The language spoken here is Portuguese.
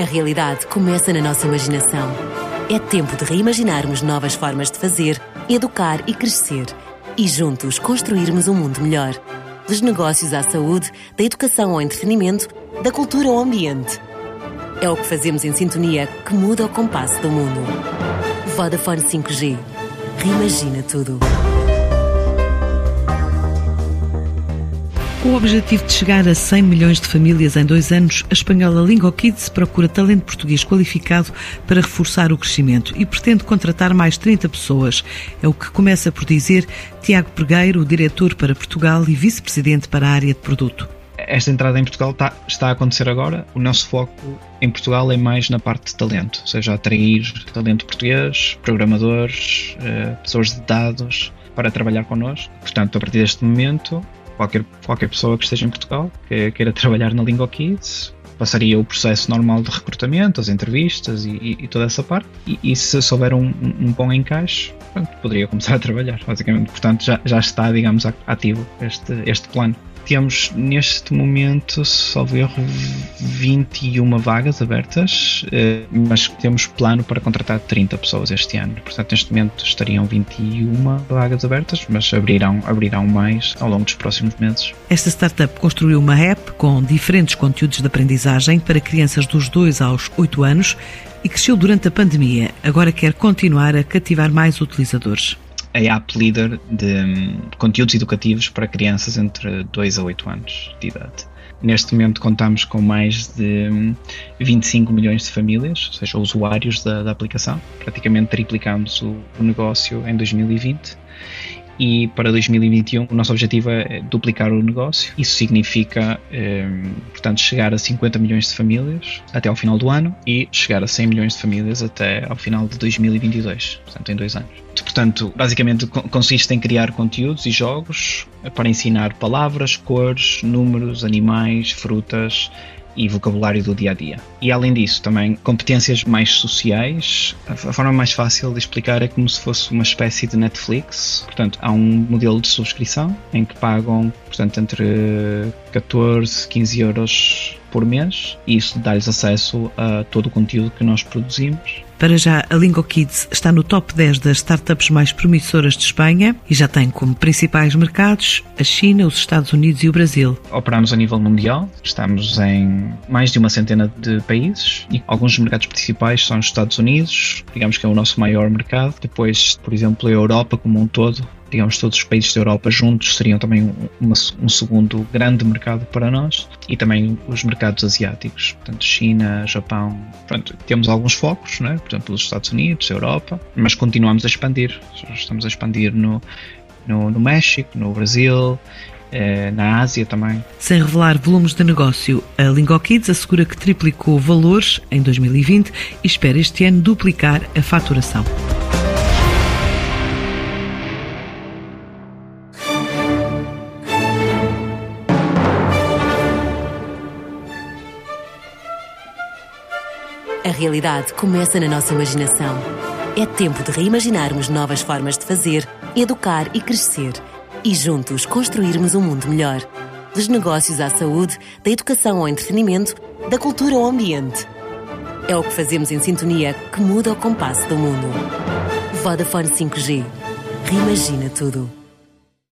A realidade começa na nossa imaginação. É tempo de reimaginarmos novas formas de fazer, educar e crescer. E juntos construirmos um mundo melhor. Dos negócios à saúde, da educação ao entretenimento, da cultura ao ambiente. É o que fazemos em sintonia que muda o compasso do mundo. Vodafone 5G. Reimagina tudo. Com o objetivo de chegar a 100 milhões de famílias em dois anos, a espanhola Lingo Kids procura talento português qualificado para reforçar o crescimento e pretende contratar mais 30 pessoas. É o que começa por dizer Tiago Pregueiro, diretor para Portugal e vice-presidente para a área de produto. Esta entrada em Portugal está, está, a acontecer agora. O nosso foco em Portugal é mais na parte de talento, ou seja, atrair talento português, programadores, eh, pessoas de dados para trabalhar connosco. Portanto, a partir deste momento, qualquer, qualquer pessoa que esteja em Portugal que queira trabalhar na Lingo Kids passaria o processo normal de recrutamento, as entrevistas e, e, e toda essa parte. E, e se souber um, um, bom encaixe, pronto, poderia começar a trabalhar, basicamente. Portanto, já, já está, digamos, ativo este, este plano temos neste momento, salvo erro, 21 vagas abertas, eh, mas temos plano para contratar 30 pessoas este ano. Portanto, neste momento estariam 21 vagas abertas, mas abrirão, abrirão mais ao longo dos próximos meses. Esta startup construiu uma app com diferentes conteúdos de aprendizagem para crianças dos 2 aos 8 anos e cresceu durante a pandemia. Agora quer continuar a cativar mais utilizadores a app líder de um, conteúdos educativos para crianças entre 2 a 8 anos de idade. Neste momento contamos com mais de 25 hum, milhões de famílias, ou seja, usuários da, da aplicação. Praticamente triplicamos o, o negócio em 2020 e para 2021 o nosso objetivo é duplicar o negócio. Isso significa, eh, portanto, chegar a 50 milhões de famílias até ao final do ano e chegar a 100 milhões de famílias até ao final de 2022, portanto, em dois anos. Portanto, basicamente consiste em criar conteúdos e jogos para ensinar palavras, cores, números, animais, frutas, e vocabulário do dia a dia. E além disso, também competências mais sociais. A forma mais fácil de explicar é como se fosse uma espécie de Netflix. Portanto, há um modelo de subscrição em que pagam, portanto, entre 14, 15 euros por mês e isso dá-lhes acesso a todo o conteúdo que nós produzimos para já, a Lingo Kids está no top 10 das startups mais promissoras de Espanha e já tem como principais mercados a China, os Estados Unidos e o Brasil. Operamos a nível mundial, estamos em mais de uma centena de países e alguns dos mercados principais são os Estados Unidos, digamos que é o nosso maior mercado. Depois, por exemplo, a Europa como um todo, digamos, todos os países da Europa juntos seriam também um, uma, um, segundo grande mercado para nós e também os mercados asiáticos, portanto, China, Japão. Pronto, temos alguns focos, né? por exemplo, os Estados Unidos, Europa, mas continuamos a expandir. Estamos a expandir no, no, no México, no Brasil eh, na Ásia também. Sem revelar volumes de negócio, a Lingokids assegura que triplicou valores em 2020 e espera este ano duplicar a faturação. A realidade começa na nossa imaginação. É tempo de reimaginarmos novas formas de fazer, educar e crescer. E juntos construirmos um mundo melhor. Dos negócios à saúde, da educação ao entretenimento, da cultura ao ambiente. É o que fazemos em sintonia que muda o compasso do mundo. Vodafone 5G. Reimagina tudo.